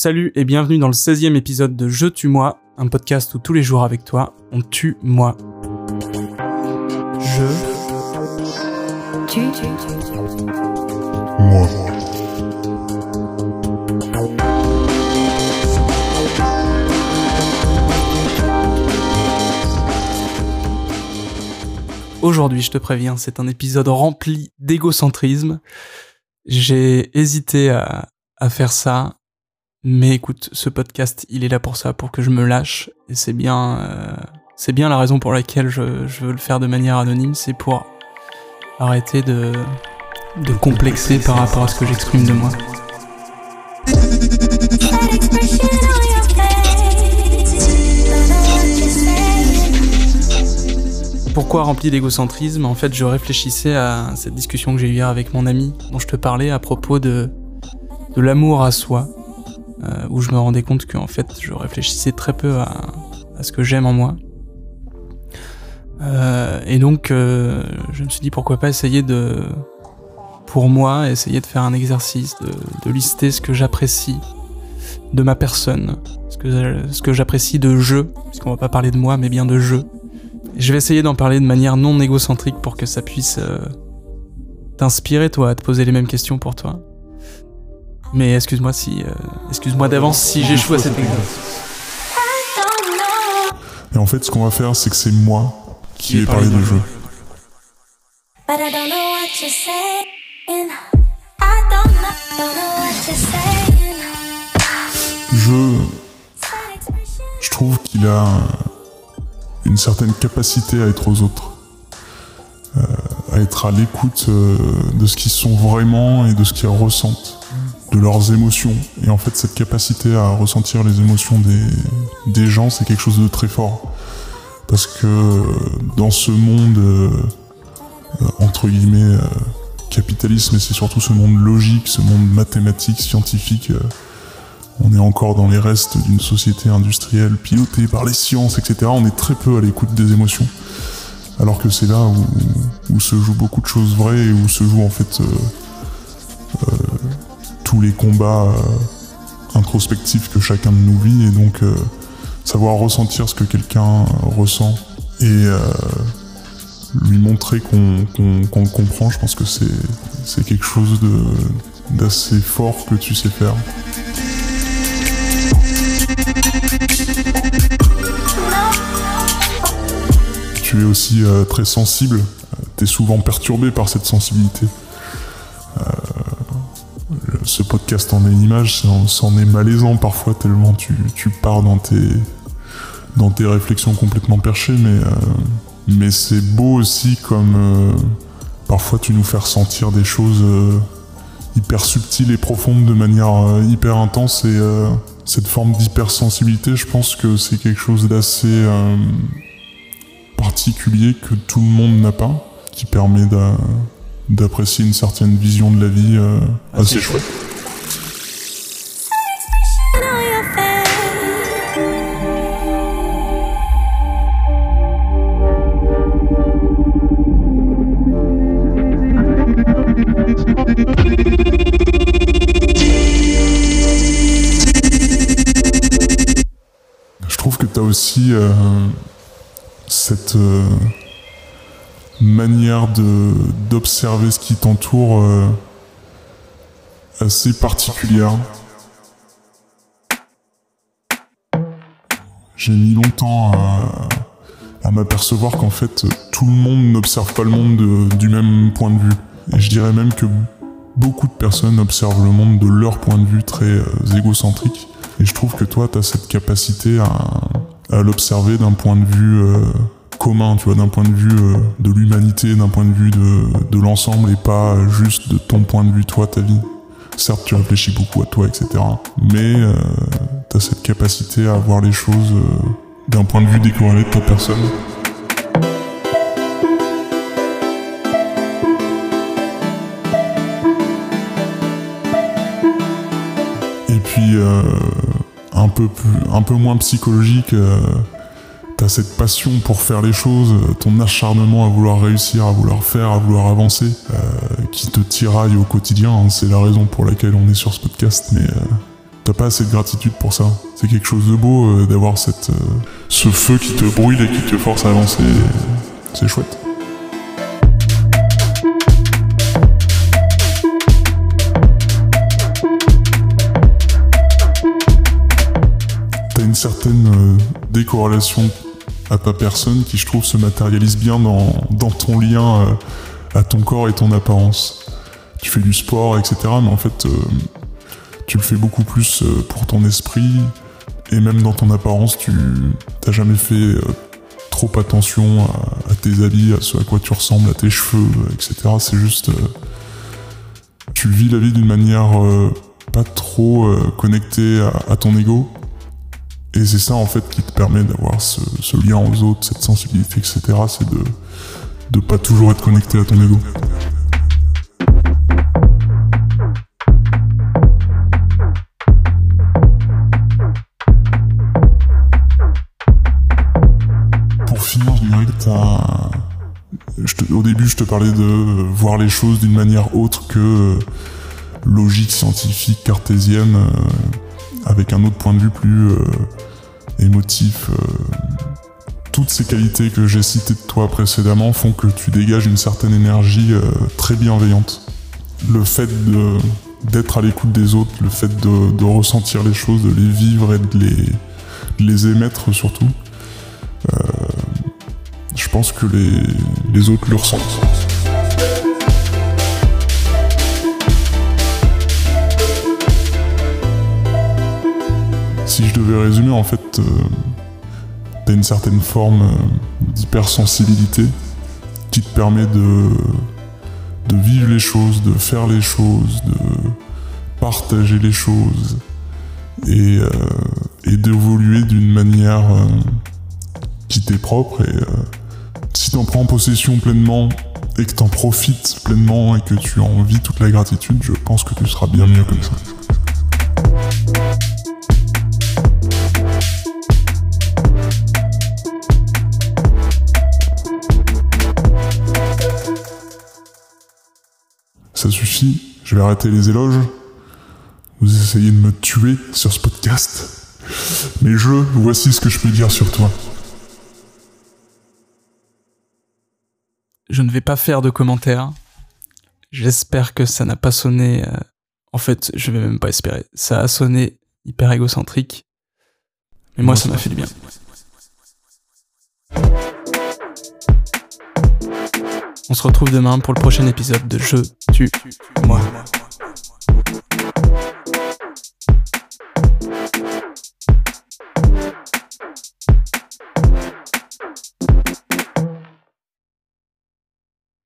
Salut et bienvenue dans le 16e épisode de Je tue moi, un podcast où tous les jours avec toi, on tue moi. Je Tu, Moi. Aujourd'hui, je te préviens, c'est un épisode rempli d'égocentrisme. J'ai hésité à, à faire ça, mais écoute, ce podcast, il est là pour ça, pour que je me lâche, et c'est bien, euh, la raison pour laquelle je, veux le faire de manière anonyme, c'est pour arrêter de, de complexer par rapport à ce que j'exprime de moi. Pourquoi rempli d'égocentrisme En fait, je réfléchissais à cette discussion que j'ai eue hier avec mon ami, dont je te parlais à propos de, de l'amour à soi, euh, où je me rendais compte qu'en fait, je réfléchissais très peu à, ce que j'aime en moi. Euh, et donc, euh, je me suis dit pourquoi pas essayer de, pour moi, essayer de faire un exercice, de, de lister ce que j'apprécie de ma personne, ce que, ce que j'apprécie de je, puisqu'on va pas parler de moi, mais bien de je. Je vais essayer d'en parler de manière non égocentrique pour que ça puisse euh, t'inspirer toi, à te poser les mêmes questions pour toi. Mais excuse-moi si, euh, excuse-moi d'avance si j'échoue à cet exercice. Et en fait, ce qu'on va faire, c'est que c'est moi qui vais parler de jeu. but I don't know what you're saying. I don't know, don't know what you're saying. Jeu, That expression. je trouve qu'il a une certaine capacité à être aux autres. Euh, à être à l'écoute euh, de ce qu'ils sont vraiment et de ce qu'ils ressentent, de leurs émotions. Et en fait, cette capacité à ressentir les émotions des, gens, c'est quelque chose de très fort. Parce que dans ce monde, euh, entre guillemets, euh, capitaliste, mais c'est surtout ce monde logique, ce monde mathématique, scientifique, euh, on est encore dans les restes d'une société industrielle pilotée par les sciences, etc. On est très peu à l'écoute des émotions. Alors que c'est là où, se jouent beaucoup de choses vraies et où se jouent en fait tous les combats euh, introspectifs que chacun de nous vit et donc euh, savoir ressentir ce que quelqu'un ressent et euh, lui montrer qu'on le comprend, je pense que c'est quelque chose d'assez fort que tu sais faire. Tu es aussi euh, très sensible, tu es souvent perturbé par cette sensibilité. Podcast en une image, c'en est malaisant parfois tellement tu, tu pars dans tes, dans tes réflexions complètement perchées, mais, euh, mais c'est beau aussi comme euh, parfois tu nous fais ressentir des choses euh, hyper subtiles et profondes de manière hyper intense et cette forme d'hypersensibilité, je pense que c'est quelque chose d'assez particulier que tout le monde n'a pas, qui permet d'a- d'apprécier une certaine vision de la vie euh, assez chouette. Euh, cette euh, manière de d'observer ce qui t'entoure euh, assez particulière. J'ai mis longtemps à, m'apercevoir qu'en fait tout le monde n'observe pas le monde de- du même point de vue. Et je dirais même que beaucoup de personnes observent le monde de leur point de vue très égocentrique. Et je trouve que toi, tu as cette capacité à, à l'observer d'un point de vue euh, commun, tu vois, d'un point de vue euh, de l'humanité, d'un point de vue de, de l'ensemble et pas juste de ton point de vue, toi, ta vie. Certes, tu réfléchis beaucoup à toi, etc. Mais euh, tu as cette capacité à voir les choses euh, d'un point de vue décorrélé de ta personne. Et puis, un peu moins psychologique, euh, t'as cette passion pour faire les choses, euh, ton acharnement à vouloir réussir, à vouloir faire, à vouloir avancer, euh, qui te tiraille au quotidien. hein. C'est la raison pour laquelle on est sur ce podcast. Mais t'as pas assez de gratitude pour ça. C'est quelque chose de beau d'avoir cette, ce feu qui te brûle et qui te force à avancer. C'est chouette. Certaine euh, décorrélation à ta personne qui, je trouve, se matérialise bien dans, ton lien euh, à ton corps et ton apparence. Tu fais du sport, etc. Mais en fait, euh, tu le fais beaucoup plus pour ton esprit. Et même dans ton apparence, tu t'as jamais fait trop attention à, tes habits, à ce à quoi tu ressembles, à tes cheveux, etc. C'est juste. tu vis la vie d'une manière pas trop connectée à, à ton ego. Et c'est ça en fait qui te permet d'avoir ce, lien aux autres, cette sensibilité, etc. C'est de de pas toujours être connecté à ton ego. Pour finir, je dirais que Au début, je te parlais de voir les choses d'une manière autre que euh, logique, scientifique, cartésienne, euh, avec un autre point de vue plus euh, émotif. euh. Toutes ces qualités que j'ai citées de toi précédemment font que tu dégages une certaine énergie euh, très bienveillante. Le fait d'être à l'écoute des autres, le fait de, ressentir les choses, de les vivre et de les, de les émettre surtout, euh, je pense que les, les autres le ressentent. Si je devais résumer, en fait, euh, t'as une certaine forme euh, d'hypersensibilité qui te permet de, vivre les choses, de faire les choses, de partager les choses et, euh, d'évoluer d'une manière qui t'est propre. Et si t'en prends possession pleinement et que t'en profites pleinement et que tu en vis toute la gratitude, je pense que tu seras bien mieux comme ça. Ça suffit, je vais arrêter les éloges. Vous essayez de me tuer sur ce podcast. Mais je, voici ce que je peux dire sur toi. Je ne vais pas faire de commentaires. J'espère que ça n'a pas sonné. euh, En fait, je vais même pas espérer. Ça a sonné hyper égocentrique. Mais moi, ça m'a fait du bien. On se retrouve demain pour le prochain épisode de Je, tu, moi.